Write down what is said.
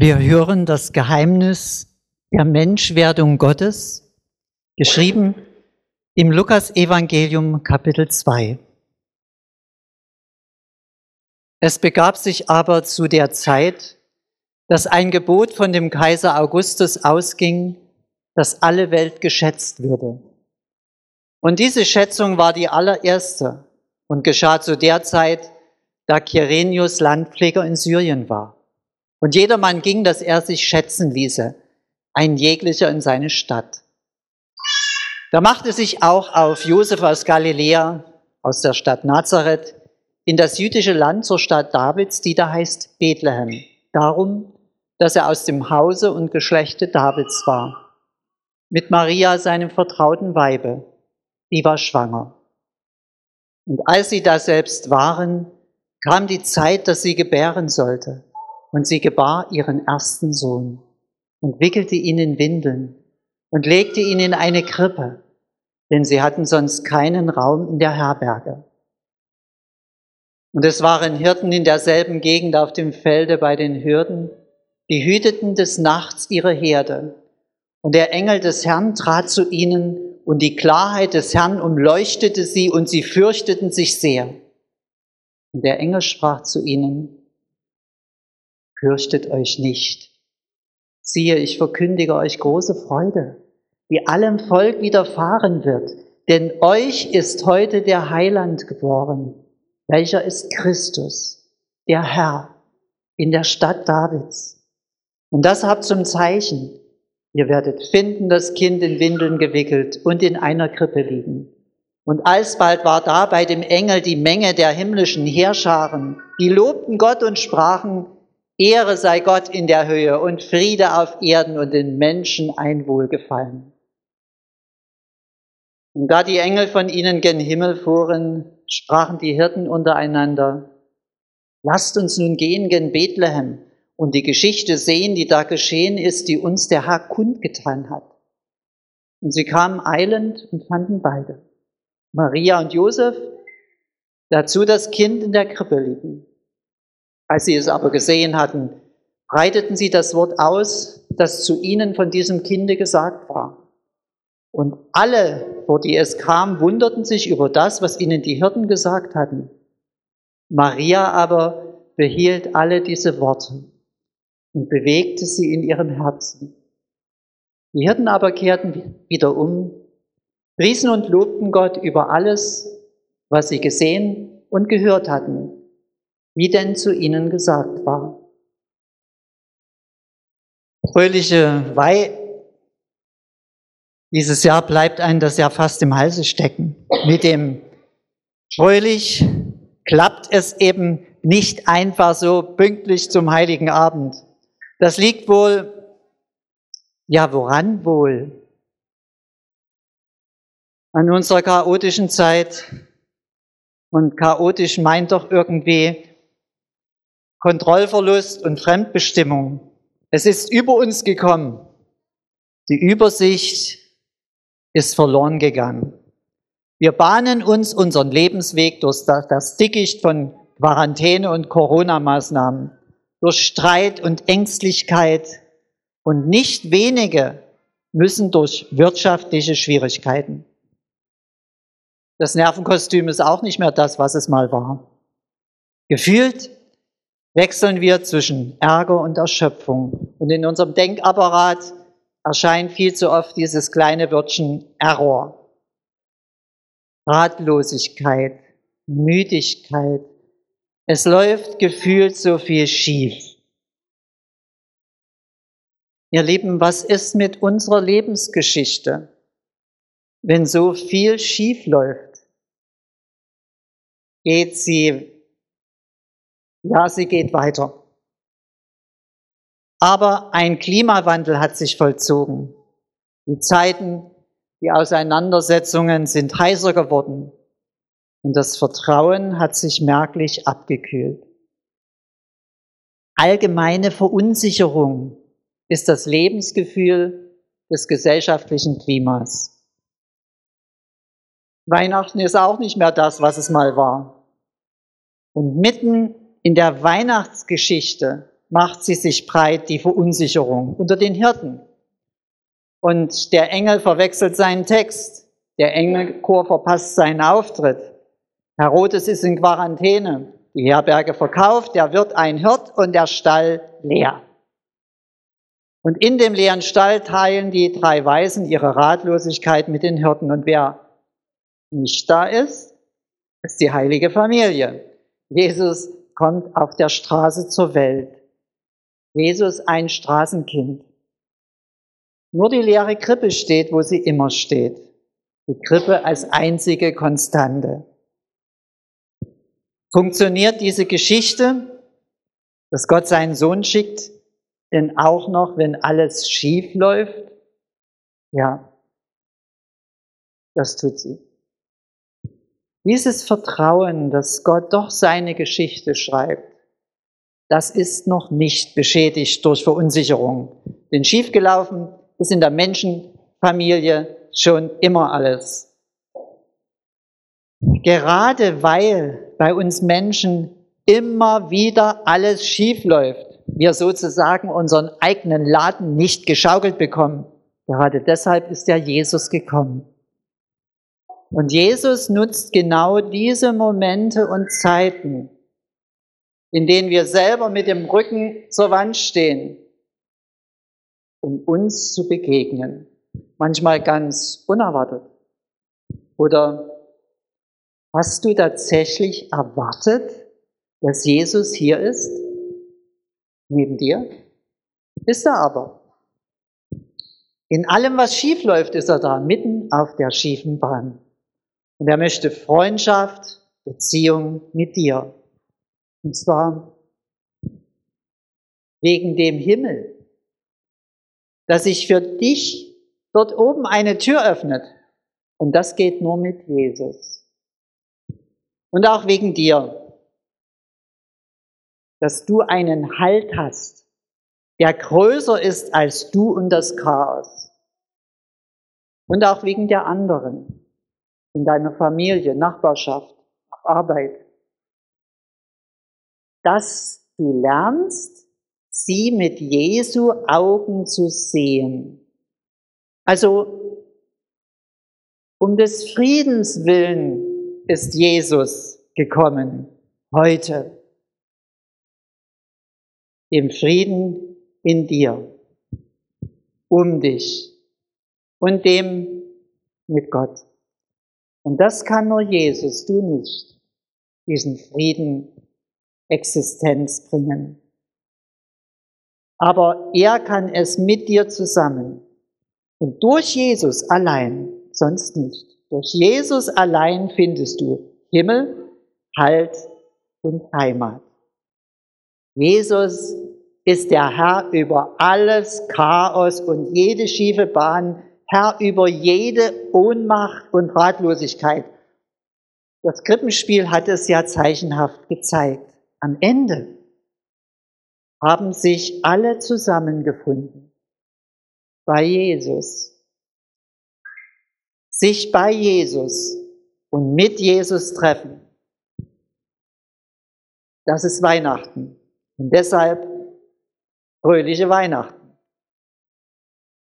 Wir hören das Geheimnis der Menschwerdung Gottes, geschrieben im Lukas-Evangelium Kapitel 2. Es begab sich aber zu der Zeit, dass ein Gebot von dem Kaiser Augustus ausging, dass alle Welt geschätzt würde. Und diese Schätzung war die allererste und geschah zu der Zeit, da Kyrenius Landpfleger in Syrien war. Und jedermann ging, dass er sich schätzen ließe, ein jeglicher in seine Stadt. Da machte sich auch auf Josef aus Galiläa, aus der Stadt Nazareth, in das jüdische Land zur Stadt Davids, die da heißt Bethlehem, darum, dass er aus dem Hause und Geschlechte Davids war, mit Maria, seinem vertrauten Weibe, die war schwanger. Und als sie da selbst waren, kam die Zeit, dass sie gebären sollte. Und sie gebar ihren ersten Sohn und wickelte ihn in Windeln und legte ihn in eine Krippe, denn sie hatten sonst keinen Raum in der Herberge. Und es waren Hirten in derselben Gegend auf dem Felde bei den Hürden, die hüteten des Nachts ihre Herde. Und der Engel des Herrn trat zu ihnen, und die Klarheit des Herrn umleuchtete sie, und sie fürchteten sich sehr. Und der Engel sprach zu ihnen, Fürchtet euch nicht. Siehe, ich verkündige euch große Freude, die allem Volk widerfahren wird, denn euch ist heute der Heiland geboren, welcher ist Christus, der Herr, in der Stadt Davids. Und das habt zum Zeichen. Ihr werdet finden, das Kind in Windeln gewickelt und in einer Krippe liegen. Und alsbald war da bei dem Engel die Menge der himmlischen Heerscharen, die lobten Gott und sprachen, Ehre sei Gott in der Höhe und Friede auf Erden und den Menschen ein Wohlgefallen. Und da die Engel von ihnen gen Himmel fuhren, sprachen die Hirten untereinander, lasst uns nun gehen gen Bethlehem und die Geschichte sehen, die da geschehen ist, die uns der Herr kundgetan hat. Und sie kamen eilend und fanden beide. Maria und Josef, dazu das Kind in der Krippe liegen. Als sie es aber gesehen hatten, breiteten sie das Wort aus, das zu ihnen von diesem Kinde gesagt war. Und alle, vor die es kam, wunderten sich über das, was ihnen die Hirten gesagt hatten. Maria aber behielt alle diese Worte und bewegte sie in ihrem Herzen. Die Hirten aber kehrten wieder um priesen und lobten Gott über alles, was sie gesehen und gehört hatten, wie denn zu ihnen gesagt war. Fröhliche Weih dieses Jahr bleibt einem das ja fast im Halse stecken. Mit dem fröhlich klappt es eben nicht einfach so pünktlich zum heiligen Abend. Das liegt wohl, ja woran wohl? an unserer chaotischen Zeit. Und chaotisch meint doch irgendwie Kontrollverlust und Fremdbestimmung. Es ist über uns gekommen. Die Übersicht ist verloren gegangen. Wir bahnen uns unseren Lebensweg durch das Dickicht von Quarantäne und Corona-Maßnahmen, durch Streit und Ängstlichkeit und nicht wenige müssen durch wirtschaftliche Schwierigkeiten. Das Nervenkostüm ist auch nicht mehr das, was es mal war. Gefühlt wechseln wir zwischen Ärger und Erschöpfung. Und in unserem Denkapparat erscheint viel zu oft dieses kleine Wörtchen Error. Ratlosigkeit, Müdigkeit. Es läuft gefühlt so viel schief. Ihr Lieben, was ist mit unserer Lebensgeschichte, wenn so viel schief läuft? geht sie, ja, sie geht weiter. Aber ein Klimawandel hat sich vollzogen. Die Zeiten, die Auseinandersetzungen sind heißer geworden und das Vertrauen hat sich merklich abgekühlt. Allgemeine Verunsicherung ist das Lebensgefühl des gesellschaftlichen Klimas. Weihnachten ist auch nicht mehr das, was es mal war. Und mitten in der Weihnachtsgeschichte macht sie sich breit, die Verunsicherung unter den Hirten. Und der Engel verwechselt seinen Text. Der Engelchor verpasst seinen Auftritt. Herodes ist in Quarantäne. Die Herberge verkauft, der wird ein Hirt und der Stall leer. Und in dem leeren Stall teilen die drei Weisen ihre Ratlosigkeit mit den Hirten. Und wer nicht da ist, ist die heilige Familie. Jesus kommt auf der Straße zur Welt. Jesus ein Straßenkind. Nur die leere Krippe steht, wo sie immer steht. Die Krippe als einzige Konstante. Funktioniert diese Geschichte, dass Gott seinen Sohn schickt, denn auch noch, wenn alles schief läuft? Ja, das tut sie. Dieses Vertrauen, dass Gott doch seine Geschichte schreibt, das ist noch nicht beschädigt durch Verunsicherung. Denn schiefgelaufen ist in der Menschenfamilie schon immer alles. Gerade weil bei uns Menschen immer wieder alles schief läuft, wir sozusagen unseren eigenen Laden nicht geschaukelt bekommen, gerade deshalb ist ja Jesus gekommen. Und Jesus nutzt genau diese Momente und Zeiten, in denen wir selber mit dem Rücken zur Wand stehen, um uns zu begegnen. Manchmal ganz unerwartet. Oder hast du tatsächlich erwartet, dass Jesus hier ist? Neben dir? Ist er aber. In allem, was schief läuft, ist er da, mitten auf der schiefen Bahn. Und er möchte Freundschaft, Beziehung mit dir. Und zwar wegen dem Himmel, dass sich für dich dort oben eine Tür öffnet. Und das geht nur mit Jesus. Und auch wegen dir, dass du einen Halt hast, der größer ist als du und das Chaos. Und auch wegen der anderen, in deiner Familie, Nachbarschaft, auf Arbeit. Dass du lernst, sie mit Jesu Augen zu sehen. Also um des Friedens willen ist Jesus gekommen heute. Dem Frieden in dir, um dich und dem mit Gott. Und das kann nur Jesus, du nicht, diesen Frieden Existenz bringen. Aber er kann es mit dir zusammen. Und durch Jesus allein, sonst nicht. Durch Jesus allein findest du Himmel, Halt und Heimat. Jesus ist der Herr über alles Chaos und jede schiefe Bahn, Herr über jede Ohnmacht und Ratlosigkeit. Das Krippenspiel hat es ja zeichenhaft gezeigt. Am Ende haben sich alle zusammengefunden bei Jesus. Sich bei Jesus und mit Jesus treffen. Das ist Weihnachten. Und deshalb fröhliche Weihnachten.